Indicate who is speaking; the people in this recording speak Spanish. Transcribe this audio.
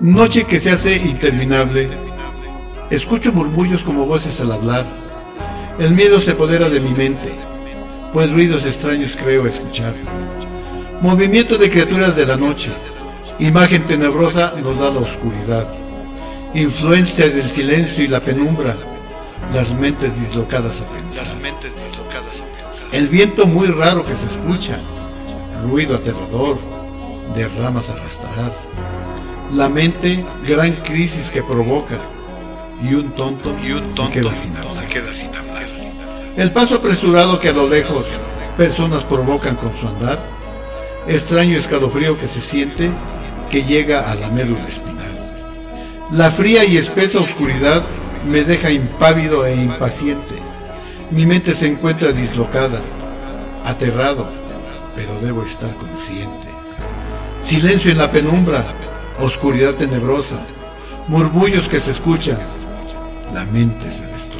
Speaker 1: Noche que se hace interminable. Escucho murmullos como voces al hablar. El miedo se apodera de mi mente, pues ruidos extraños creo escuchar. Movimiento de criaturas de la noche. Imagen tenebrosa nos da la oscuridad. Influencia del silencio y la penumbra. Las mentes dislocadas a pensar. El viento muy raro que se escucha. Ruido aterrador. De ramas arrastrar la mente, gran crisis que provoca. Y un tonto,
Speaker 2: y un tonto
Speaker 1: se, queda sin,
Speaker 2: se queda sin hablar.
Speaker 1: El paso apresurado que a lo lejos personas provocan con su andar. Extraño escalofrío que se siente que llega a la médula espinal. La fría y espesa oscuridad me deja impávido e impaciente. Mi mente se encuentra dislocada, aterrado, pero debo estar consciente. Silencio en la penumbra, oscuridad tenebrosa, murmullos que se escuchan, la mente se destruye.